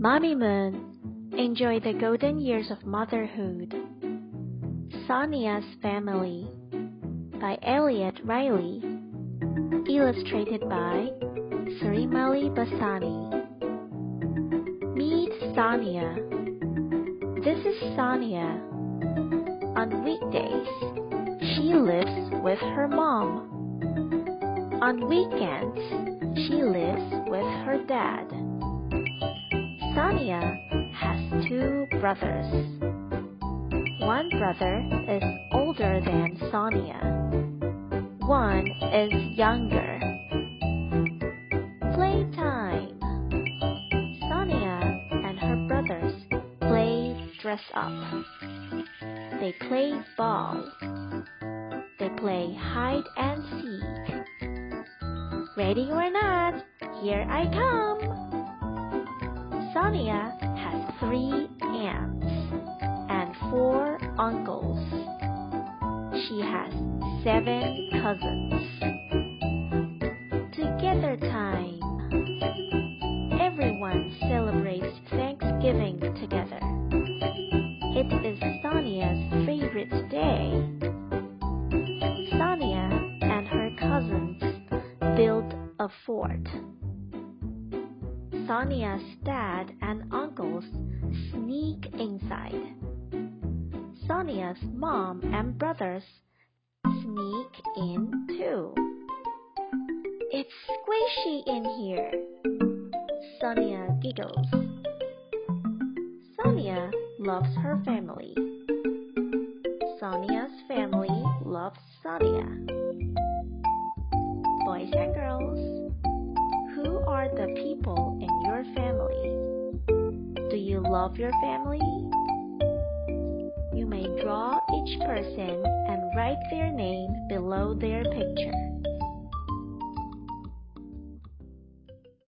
Mamimoon, enjoy the golden years of motherhood. Sonya's Family by Elliot Riley. Illustrated by Srimalie Bassani. Meet Sonya. This is Sonya. On weekdays, she lives with her mom. On weekends, she lives with her dad. Sonya has two brothers. One brother is older than Sonya. One is younger. Playtime. Sonya and her brothers play dress up. They play ball. They play hide and seek. Ready or not, here I come. Sonya has three aunts and four uncles. She has seven cousins. Together time. Everyone celebrates Thanksgiving together. It is Sonya's favorite day. Sonya and her cousins build a fort. Sonya's dad and uncles sneak inside. Sonya's mom and brothers sneak in too. It's squishy in here. Sonya giggles. Sonya loves her family. Sonya's family loves Sonya. Love your family? You may draw each person and write their name below their picture.